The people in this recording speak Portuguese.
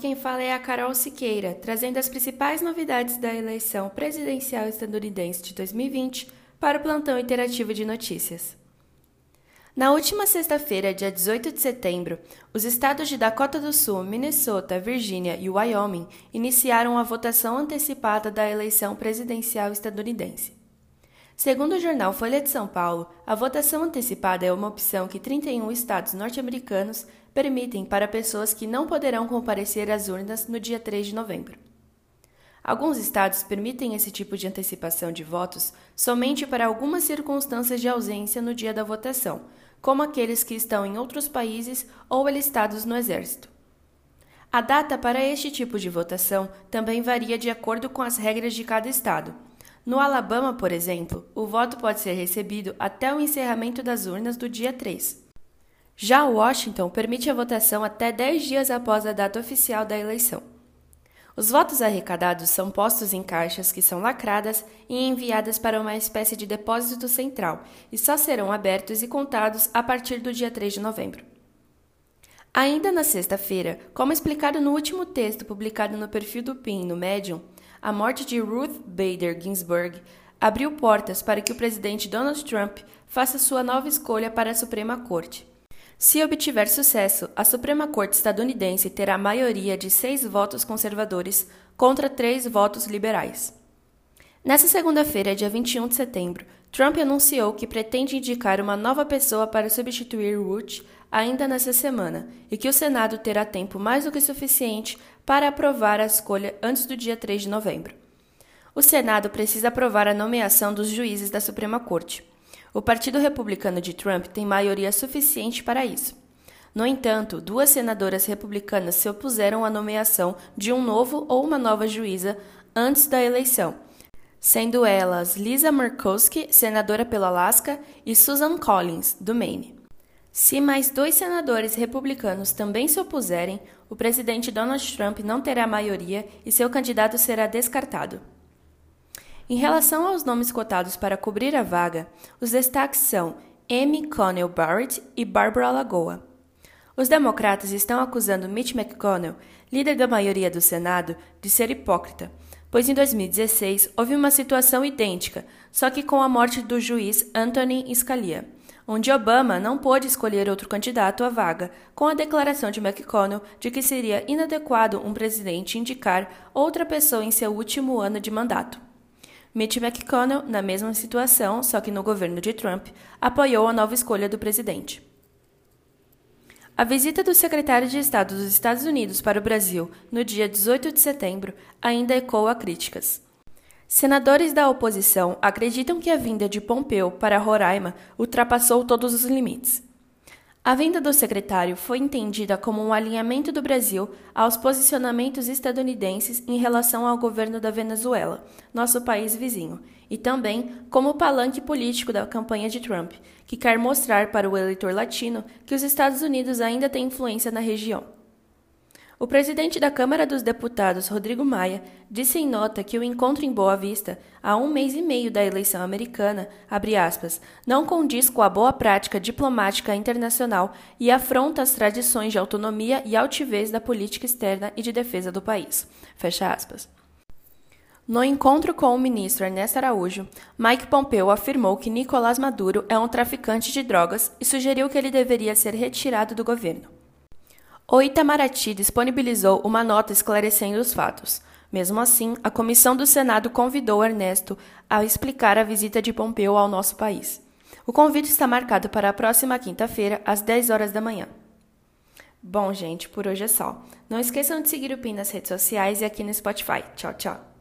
quem fala é a Carol Siqueira, trazendo as principais novidades da eleição presidencial estadunidense de 2020 para o plantão interativo de notícias. Na última sexta-feira, dia 18 de setembro, os estados de Dakota do Sul, Minnesota, Virgínia e Wyoming iniciaram a votação antecipada da eleição presidencial estadunidense. Segundo o jornal Folha de São Paulo, a votação antecipada é uma opção que 31 estados norte-americanos permitem para pessoas que não poderão comparecer às urnas no dia 3 de novembro. Alguns estados permitem esse tipo de antecipação de votos somente para algumas circunstâncias de ausência no dia da votação, como aqueles que estão em outros países ou alistados no Exército. A data para este tipo de votação também varia de acordo com as regras de cada estado. No Alabama, por exemplo, o voto pode ser recebido até o encerramento das urnas do dia 3. Já Washington permite a votação até 10 dias após a data oficial da eleição. Os votos arrecadados são postos em caixas que são lacradas e enviadas para uma espécie de depósito central e só serão abertos e contados a partir do dia 3 de novembro. Ainda na sexta-feira, como explicado no último texto publicado no perfil do PIN no Medium, a morte de Ruth Bader Ginsburg abriu portas para que o presidente Donald Trump faça sua nova escolha para a Suprema Corte. Se obtiver sucesso, a Suprema Corte estadunidense terá maioria de seis votos conservadores contra três votos liberais. Nessa segunda-feira, dia 21 de setembro, Trump anunciou que pretende indicar uma nova pessoa para substituir Ruth ainda nessa semana e que o Senado terá tempo mais do que suficiente para aprovar a escolha antes do dia 3 de novembro. O Senado precisa aprovar a nomeação dos juízes da Suprema Corte. O Partido Republicano de Trump tem maioria suficiente para isso. No entanto, duas senadoras republicanas se opuseram à nomeação de um novo ou uma nova juíza antes da eleição, sendo elas Lisa Murkowski, senadora pelo Alasca, e Susan Collins, do Maine. Se mais dois senadores republicanos também se opuserem, o presidente Donald Trump não terá maioria e seu candidato será descartado. Em relação aos nomes cotados para cobrir a vaga, os destaques são Amy Connell Barrett e Barbara Lagoa. Os democratas estão acusando Mitch McConnell, líder da maioria do Senado, de ser hipócrita, pois em 2016 houve uma situação idêntica, só que com a morte do juiz Anthony Scalia, onde Obama não pôde escolher outro candidato à vaga, com a declaração de McConnell de que seria inadequado um presidente indicar outra pessoa em seu último ano de mandato. Mitch McConnell, na mesma situação, só que no governo de Trump, apoiou a nova escolha do presidente. A visita do secretário de Estado dos Estados Unidos para o Brasil no dia 18 de setembro ainda ecoa críticas. Senadores da oposição acreditam que a vinda de Pompeu para Roraima ultrapassou todos os limites. A vinda do secretário foi entendida como um alinhamento do Brasil aos posicionamentos estadunidenses em relação ao governo da Venezuela, nosso país vizinho, e também como palanque político da campanha de Trump, que quer mostrar para o eleitor latino que os Estados Unidos ainda têm influência na região. O presidente da Câmara dos Deputados, Rodrigo Maia, disse em nota que o encontro em Boa Vista, há um mês e meio da eleição americana, aspas, não condiz com a boa prática diplomática internacional e afronta as tradições de autonomia e altivez da política externa e de defesa do país. Fecha aspas. No encontro com o ministro Ernesto Araújo, Mike Pompeo afirmou que Nicolás Maduro é um traficante de drogas e sugeriu que ele deveria ser retirado do governo. O Itamaraty disponibilizou uma nota esclarecendo os fatos. Mesmo assim, a comissão do Senado convidou Ernesto a explicar a visita de Pompeu ao nosso país. O convite está marcado para a próxima quinta-feira, às 10 horas da manhã. Bom, gente, por hoje é só. Não esqueçam de seguir o PIN nas redes sociais e aqui no Spotify. Tchau, tchau.